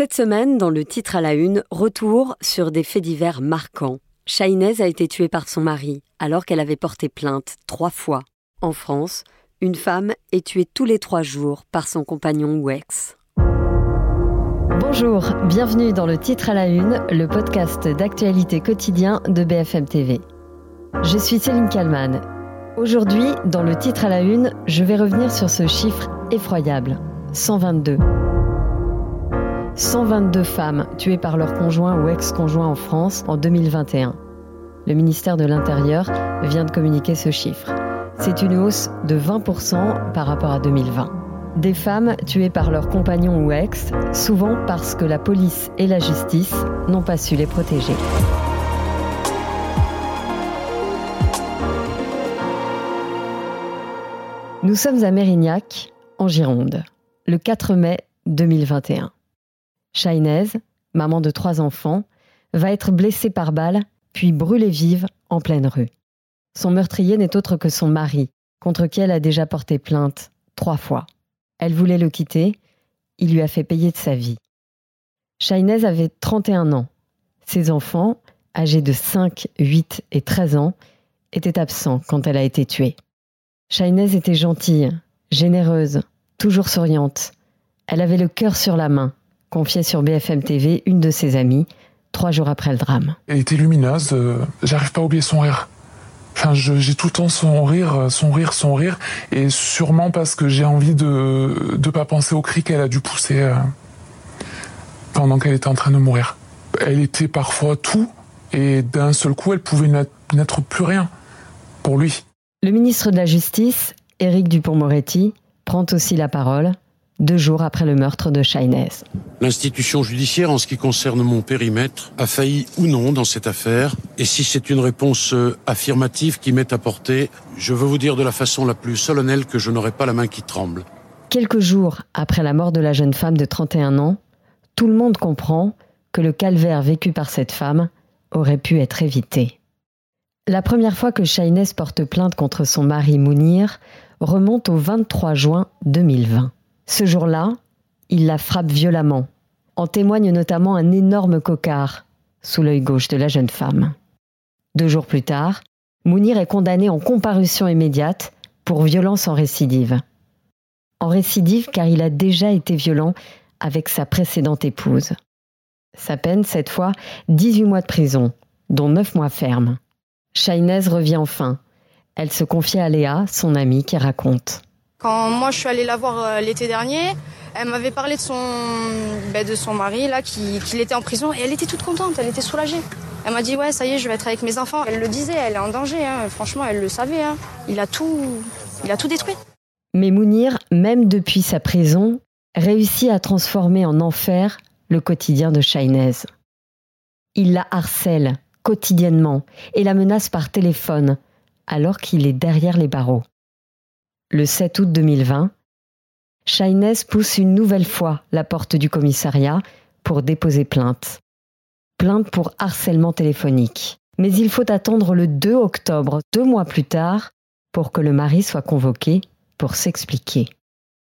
Cette semaine, dans le titre à la une, retour sur des faits divers marquants. Shainez a été tuée par son mari alors qu'elle avait porté plainte trois fois. En France, une femme est tuée tous les trois jours par son compagnon ou ex. Bonjour, bienvenue dans le titre à la une, le podcast d'actualité quotidien de BFM TV. Je suis Céline Kalman. Aujourd'hui, dans le titre à la une, je vais revenir sur ce chiffre effroyable, 122. 122 femmes tuées par leur conjoint ou ex-conjoint en France en 2021. Le ministère de l'Intérieur vient de communiquer ce chiffre. C'est une hausse de 20% par rapport à 2020. Des femmes tuées par leur compagnon ou ex, souvent parce que la police et la justice n'ont pas su les protéger. Nous sommes à Mérignac, en Gironde, le 4 mai 2021. Shainez, maman de trois enfants, va être blessée par balle, puis brûlée vive en pleine rue. Son meurtrier n'est autre que son mari, contre qui elle a déjà porté plainte trois fois. Elle voulait le quitter, il lui a fait payer de sa vie. Shainez avait 31 ans. Ses enfants, âgés de 5, 8 et 13 ans, étaient absents quand elle a été tuée. Shainez était gentille, généreuse, toujours souriante. Elle avait le cœur sur la main confiait sur BFM TV une de ses amies, trois jours après le drame. Elle était lumineuse, euh, j'arrive pas à oublier son rire. Enfin, j'ai tout le temps son rire, euh, son rire, son rire, et sûrement parce que j'ai envie de ne pas penser au cri qu'elle a dû pousser euh, pendant qu'elle était en train de mourir. Elle était parfois tout, et d'un seul coup, elle pouvait n'être plus rien pour lui. Le ministre de la Justice, Éric Dupont-Moretti, prend aussi la parole deux jours après le meurtre de Chaynez. L'institution judiciaire, en ce qui concerne mon périmètre, a failli ou non dans cette affaire. Et si c'est une réponse euh, affirmative qui m'est apportée, je veux vous dire de la façon la plus solennelle que je n'aurai pas la main qui tremble. Quelques jours après la mort de la jeune femme de 31 ans, tout le monde comprend que le calvaire vécu par cette femme aurait pu être évité. La première fois que Chaynez porte plainte contre son mari Mounir remonte au 23 juin 2020. Ce jour-là, il la frappe violemment. En témoigne notamment un énorme cocard sous l'œil gauche de la jeune femme. Deux jours plus tard, Mounir est condamné en comparution immédiate pour violence en récidive. En récidive car il a déjà été violent avec sa précédente épouse. Sa peine, cette fois, 18 mois de prison, dont 9 mois fermes. Chaynez revient enfin. Elle se confie à Léa, son amie, qui raconte. Quand moi je suis allée la voir euh, l'été dernier, elle m'avait parlé de son, ben, de son mari là, qui, était en prison et elle était toute contente, elle était soulagée. Elle m'a dit ouais ça y est je vais être avec mes enfants. Elle le disait, elle est en danger, hein. franchement elle le savait. Hein. Il a tout, détruit. Mais Mounir, même depuis sa prison, réussit à transformer en enfer le quotidien de Shainez. Il la harcèle quotidiennement et la menace par téléphone alors qu'il est derrière les barreaux le 7 août 2020, Shainez pousse une nouvelle fois la porte du commissariat pour déposer plainte. Plainte pour harcèlement téléphonique. Mais il faut attendre le 2 octobre, deux mois plus tard, pour que le mari soit convoqué pour s'expliquer.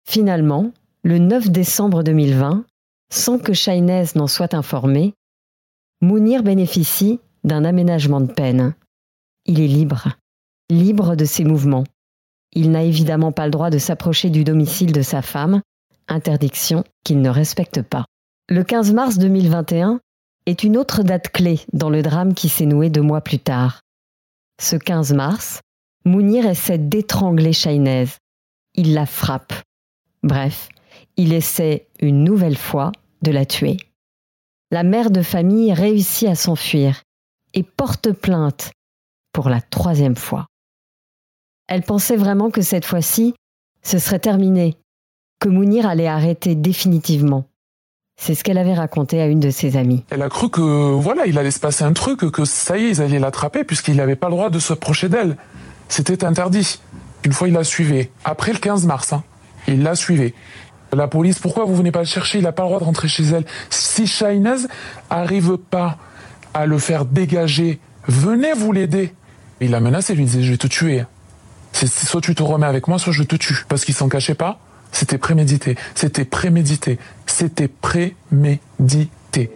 Finalement, le 9 décembre 2020, sans que Shainez n'en soit informé, Mounir bénéficie d'un aménagement de peine. Il est libre, libre de ses mouvements, il n'a évidemment pas le droit de s'approcher du domicile de sa femme, interdiction qu'il ne respecte pas. Le 15 mars 2021 est une autre date clé dans le drame qui s'est noué deux mois plus tard. Ce 15 mars, Mounir essaie d'étrangler Shainez. Il la frappe. Bref, il essaie une nouvelle fois de la tuer. La mère de famille réussit à s'enfuir et porte plainte pour la troisième fois. Elle pensait vraiment que cette fois-ci, ce serait terminé, que Mounir allait arrêter définitivement. C'est ce qu'elle avait raconté à une de ses amies. Elle a cru que voilà, il allait se passer un truc, que ça y est, ils allaient l'attraper puisqu'il n'avait pas le droit de se approcher d'elle. C'était interdit. Une fois, il la suivait. Après le 15 mars, hein, il la suivait. La police, pourquoi vous venez pas le chercher? Il n'a pas le droit de rentrer chez elle. Si Shainez arrive pas à le faire dégager, venez vous l'aider. Il la menacé, il lui disait, je vais te tuer. C'est soit tu te remets avec moi, soit je te tue. Parce qu'il s'en cachait pas. C'était prémédité. C'était prémédité. C'était prémédité.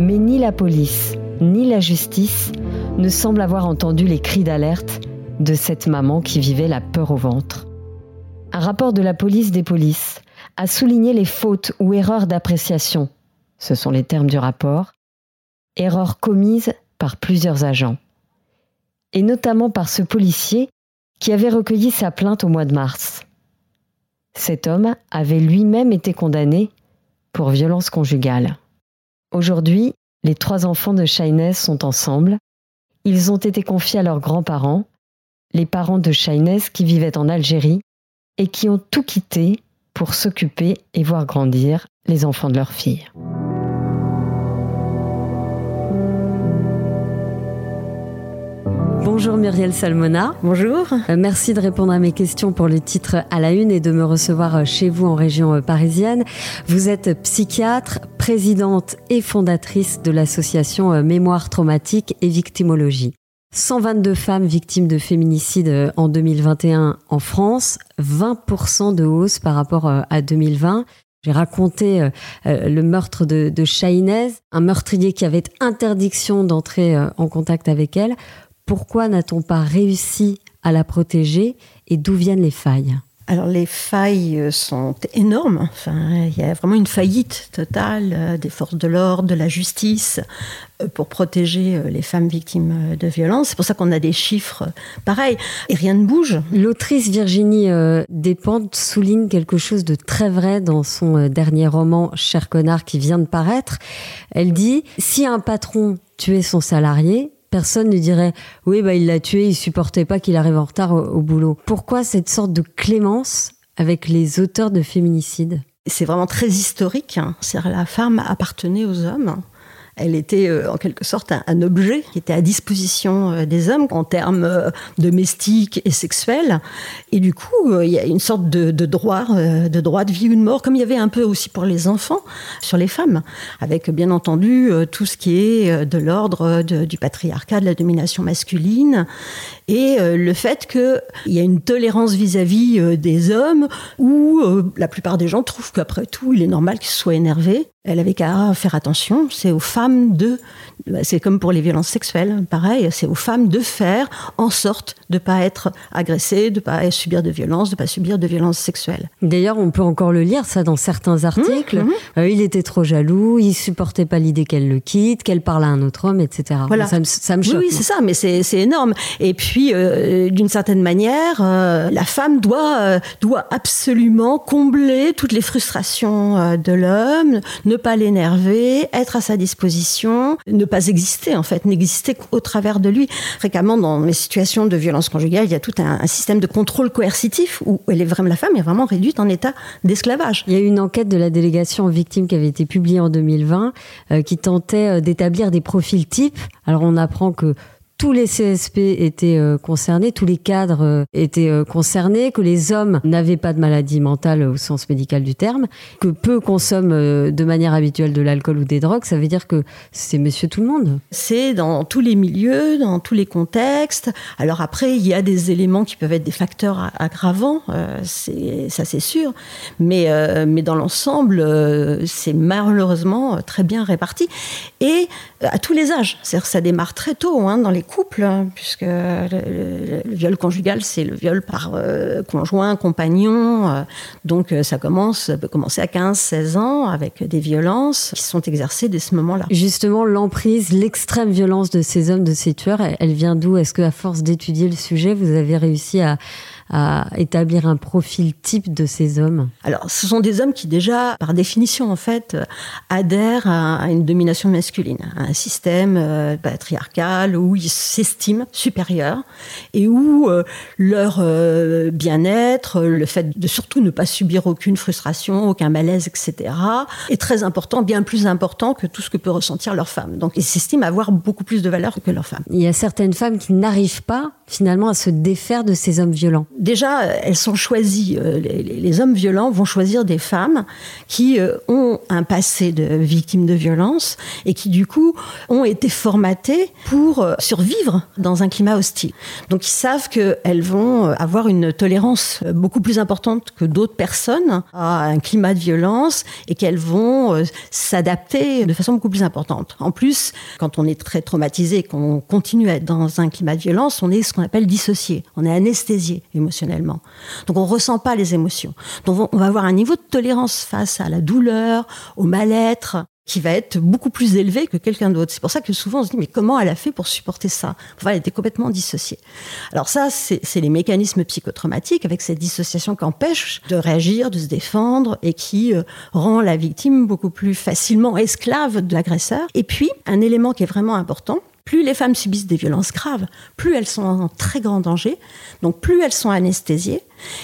Mais ni la police, ni la justice ne semblent avoir entendu les cris d'alerte de cette maman qui vivait la peur au ventre. Un rapport de la police des polices a souligné les fautes ou erreurs d'appréciation, ce sont les termes du rapport, erreurs commises plusieurs agents, et notamment par ce policier qui avait recueilli sa plainte au mois de mars. Cet homme avait lui-même été condamné pour violence conjugale. Aujourd'hui, les trois enfants de Shainez sont ensemble. Ils ont été confiés à leurs grands-parents, les parents de Shainez qui vivaient en Algérie et qui ont tout quitté pour s'occuper et voir grandir les enfants de leur fille. Bonjour Muriel Salmona. Bonjour. Euh, merci de répondre à mes questions pour le titre à la une et de me recevoir euh, chez vous en région euh, parisienne. Vous êtes psychiatre, présidente et fondatrice de l'association Mémoire traumatique et victimologie. 122 femmes victimes de féminicide en 2021 en France, 20% de hausse par rapport à 2020. J'ai raconté le meurtre de, de un meurtrier qui avait interdiction d'entrer en contact avec elle. Pourquoi n'a-t-on pas réussi à la protéger et d'où viennent les failles? Alors les failles euh, sont énormes. Enfin, il y a vraiment une faillite totale euh, des forces de l'ordre, de la justice euh, pour protéger les femmes victimes de violences. C'est pour ça qu'on a des chiffres pareils et rien ne bouge. L'autrice Virginie Despentes souligne quelque chose de très vrai dans son dernier roman Cher connard qui vient de paraître. Elle dit si un patron tuait son salarié, personne ne dirait oui bah il l'a tué, il supportait pas qu'il arrive en retard au, boulot. Pourquoi cette sorte de clémence avec les auteurs de féminicide C'est vraiment très historique. Hein. la femme appartenait aux hommes. Elle était euh, en quelque sorte un, objet qui était à disposition euh, des hommes en termes euh, domestiques et sexuels. Et du coup, il y a une sorte de, droit, de droit de vie ou de mort, comme il y avait un peu aussi pour les enfants sur les femmes, avec bien entendu tout ce qui est de l'ordre du patriarcat, de la domination masculine, et le fait qu'il y a une tolérance vis-à-vis des hommes où la plupart des gens trouvent qu'après tout, il est normal qu'ils soient énervés elle avait qu'à faire attention. C'est aux femmes de, c'est comme pour les violences sexuelles, pareil, c'est aux femmes de faire en sorte de ne pas être agressées, de ne pas subir de violences, de ne pas subir de violences sexuelles. D'ailleurs, on peut encore le lire, ça, dans certains articles. Mmh, mmh. Euh, il était trop jaloux, il supportait pas l'idée qu'elle le quitte, qu'elle parle à un autre homme, etc. Voilà. Ça, me, choque. Oui, c'est ça, mais c'est énorme. Et puis, euh, d'une certaine manière, euh, la femme doit, doit absolument combler toutes les frustrations de l'homme, ne pas l'énerver, être à sa disposition, ne pas exister en fait, n'exister qu'au travers de lui. Fréquemment, dans les situations de violence conjugale, il y a tout un, système de contrôle coercitif où elle est vraiment, la femme est vraiment réduite en état d'esclavage. Il y a une enquête de la délégation aux victimes qui avait été publiée en 2020 euh, qui tentait euh, d'établir des profils types. Alors on apprend que tous les CSP étaient euh, concernés, tous les cadres euh, étaient euh, concernés, que les hommes n'avaient pas de maladie mentale au sens médical du terme, que peu consomment de manière habituelle de l'alcool ou des drogues, ça veut dire que c'est monsieur tout le monde. C'est dans tous les milieux, dans tous les contextes. Alors après, il y a des éléments qui peuvent être des facteurs aggravants, ça c'est sûr, mais, mais dans l'ensemble, c'est malheureusement très bien réparti. Et à tous les âges, c'est-à-dire ça démarre très tôt hein, dans les couple, hein, puisque le, viol conjugal, c'est le viol par euh, conjoint, compagnon. Euh, donc euh, ça commence, peut commencer à 15, 16 ans avec des violences qui sont exercées dès ce moment-là. Justement, l'emprise, l'extrême violence de ces hommes, de ces tueurs, elle, vient d'où? Est-ce qu'à force d'étudier le sujet, vous avez réussi à, à établir un profil type de ces hommes Alors, ce sont des hommes qui déjà, par définition, en fait, adhèrent à, une domination masculine, à un système euh, patriarcal où ils s'estiment supérieurs et où euh, leur euh, bien-être, le fait de surtout ne pas subir aucune frustration, aucun malaise, etc., est très important, bien plus important que tout ce que peut ressentir leur femme. Donc, ils s'estiment avoir beaucoup plus de valeur que leur femme. Il y a certaines femmes qui n'arrivent pas finalement à se défaire de ces hommes violents. Déjà, elles sont choisies, euh, les, hommes violents vont choisir des femmes qui euh, ont un passé de victimes de violence et qui du coup ont été formatées pour euh, survivre dans un climat hostile. Donc ils savent qu'elles vont avoir une tolérance beaucoup plus importante que d'autres personnes à un climat de violence et qu'elles vont s'adapter de façon beaucoup plus importante. En plus, quand on est très traumatisé et qu'on continue à être dans un climat de violence, on est ce qu'on appelle dissocié, on est anesthésié Donc on ressent pas les émotions. Donc on va avoir un niveau de tolérance face à la douleur, au mal-être, qui va être beaucoup plus élevé que quelqu'un d'autre. C'est pour ça que souvent on se dit mais comment elle a fait pour supporter ça? Enfin, elle était complètement dissociée. Alors ça, c'est les mécanismes psychotraumatiques avec cette dissociation qui empêche de réagir, de se défendre et qui euh, rend la victime beaucoup plus facilement esclave de l'agresseur. Et puis, un élément qui est vraiment important, plus les femmes subissent des violences graves, plus elles sont en très grand danger, donc plus elles sont anesthésiées.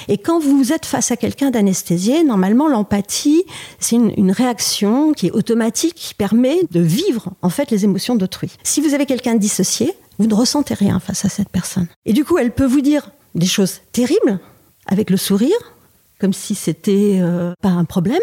Et quand vous êtes face à quelqu'un d'anesthésié, normalement l'empathie, c'est une, réaction qui est automatique, qui permet de vivre en fait les émotions d'autrui. Si vous avez quelqu'un dissocié, vous ne ressentez rien face à cette personne. Et du coup, elle peut vous dire des choses terribles avec le sourire, comme si c'était euh, pas un problème.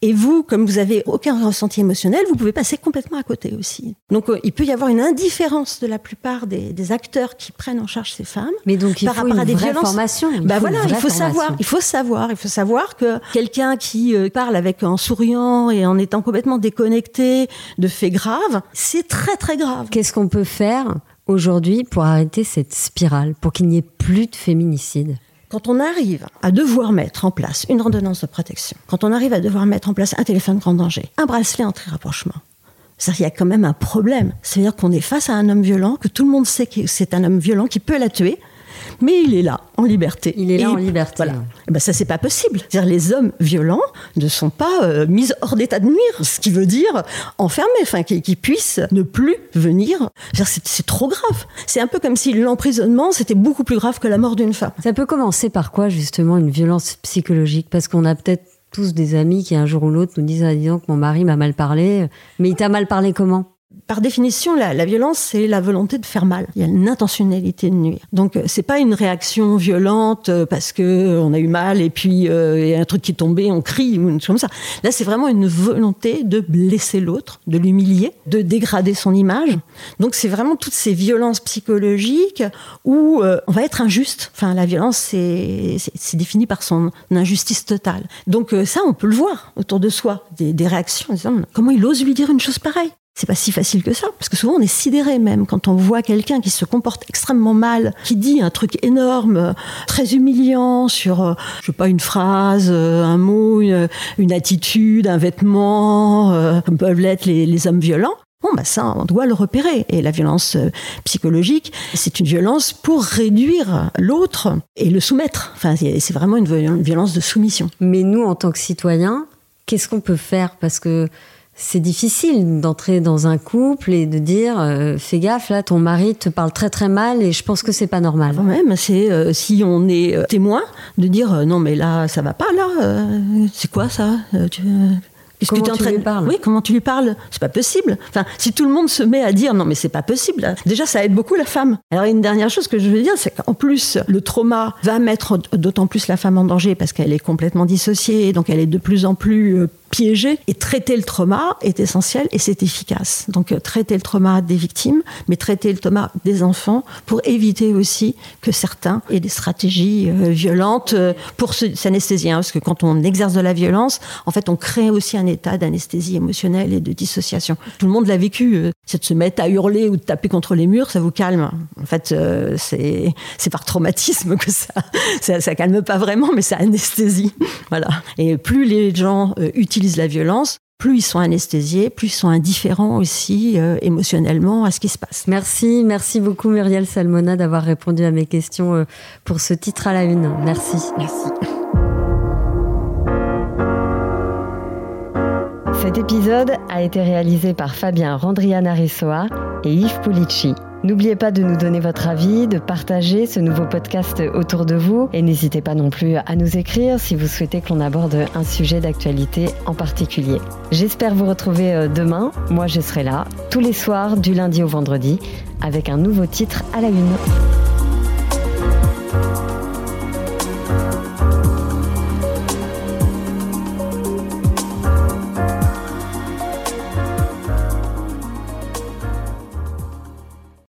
Et vous, comme vous avez aucun ressenti émotionnel, vous pouvez passer complètement à côté aussi. Donc euh, il peut y avoir une indifférence de la plupart des, des, acteurs qui prennent en charge ces femmes. Mais donc il par faut rapport une à des vraie violences. formation. Il bah faut voilà, il faut formation. savoir, il faut savoir, il faut savoir que quelqu'un qui euh, parle avec en souriant et en étant complètement déconnecté de faits graves, c'est très très grave. Qu'est-ce qu'on peut faire aujourd'hui pour arrêter cette spirale, pour qu'il n'y ait plus de féminicide quand on arrive à devoir mettre en place une ordonnance de protection, quand on arrive à devoir mettre en place un téléphone grand danger, un bracelet anti-rapprochement, c'est-à-dire qu'il y a quand même un problème. C'est-à-dire qu'on est face à un homme violent, que tout le monde sait que c'est un homme violent qui peut la tuer, mais il est là, en liberté. Il est là Et en liberté. Voilà. Eh ben ça, c'est pas possible. C'est-à-dire les hommes violents ne sont pas euh, mis hors d'état de nuire, ce qui veut dire enfermés, enfin, qu'ils qu'ils puissent ne plus venir. C'est trop grave. C'est un peu comme si l'emprisonnement, c'était beaucoup plus grave que la mort d'une femme. Ça peut commencer par quoi, justement, une violence psychologique? Parce qu'on a peut-être tous des amis qui, un jour ou l'autre, nous disent ah, dis donc, mon mari m'a mal parlé. Mais il t'a mal parlé comment? Par définition, la, la violence, c'est la volonté de faire mal. Il y a une intentionnalité de nuire. Donc, euh, c'est pas une réaction violente euh, parce que euh, on a eu mal et puis euh, il y a un truc qui est tombé, on crie ou une chose comme ça. Là, c'est vraiment une volonté de blesser l'autre, de l'humilier, de dégrader son image. Donc, c'est vraiment toutes ces violences psychologiques où euh, on va être injuste. Enfin, la violence, c'est c'est- c'est défini par son injustice totale. Donc, euh, ça, on peut le voir autour de soi, des, des réactions en disant comment il ose lui dire une chose pareille? C'est pas si facile que ça, parce que souvent on est sidéré même quand on voit quelqu'un qui se comporte extrêmement mal, qui dit un truc énorme, euh, très humiliant sur, euh, je sais pas, une phrase, euh, un mot, une, attitude, un vêtement, comme peuvent l'être les, les hommes violents. Bon, bah ça, on doit le repérer. Et la violence psychologique, c'est une violence pour réduire l'autre et le soumettre. Enfin, c'est vraiment une violence de soumission. Mais nous, en tant que citoyens, qu'est-ce qu'on peut faire? Parce que c'est difficile d'entrer dans un couple et de dire euh, fais gaffe, là, ton mari te parle très très mal et je pense que c'est pas normal. Quand même, c'est euh, si on est euh, témoin de dire non mais là ça va pas là, c'est quoi ça tu- Comment que t'es en tu train lui de- parles Oui, comment tu lui parles C'est pas possible. Enfin, si tout le monde se met à dire non mais c'est pas possible, hein, déjà ça aide beaucoup la femme. Alors une dernière chose que je veux dire, c'est qu'en plus le trauma va mettre d'autant plus la femme en danger parce qu'elle est complètement dissociée, donc elle est de plus en plus piégée. Et traiter le trauma est essentiel et c'est efficace. Donc euh, traiter le trauma des victimes, mais traiter le trauma des enfants pour éviter aussi que certains aient des stratégies euh, violentes euh, pour s'anesthésier. hein, parce que quand on exerce de la violence, en fait, on crée aussi un état d'anesthésie émotionnelle et de dissociation. Tout le monde l'a vécu. C'est de se mettre à hurler ou de taper contre les murs, ça vous calme. En fait, c'est c'est par traumatisme que ça, ça, ça calme pas vraiment, mais ça anesthésie. Voilà. Et plus les gens euh, utilisent la violence, plus ils sont anesthésiés, plus ils sont indifférents aussi euh, émotionnellement à ce qui se passe. Merci, merci beaucoup Muriel Salmona d'avoir répondu à mes questions euh, pour ce titre à la une. Merci. Merci. Cet épisode a été réalisé par Fabien Randrianaressoa et Yves Pulici. N'oubliez pas de nous donner votre avis, de partager ce nouveau podcast autour de vous et n'hésitez pas non plus à nous écrire si vous souhaitez que l'on aborde un sujet d'actualité en particulier. J'espère vous retrouver euh, demain. Moi, je serai là tous les soirs du lundi au vendredi avec un nouveau titre à la une.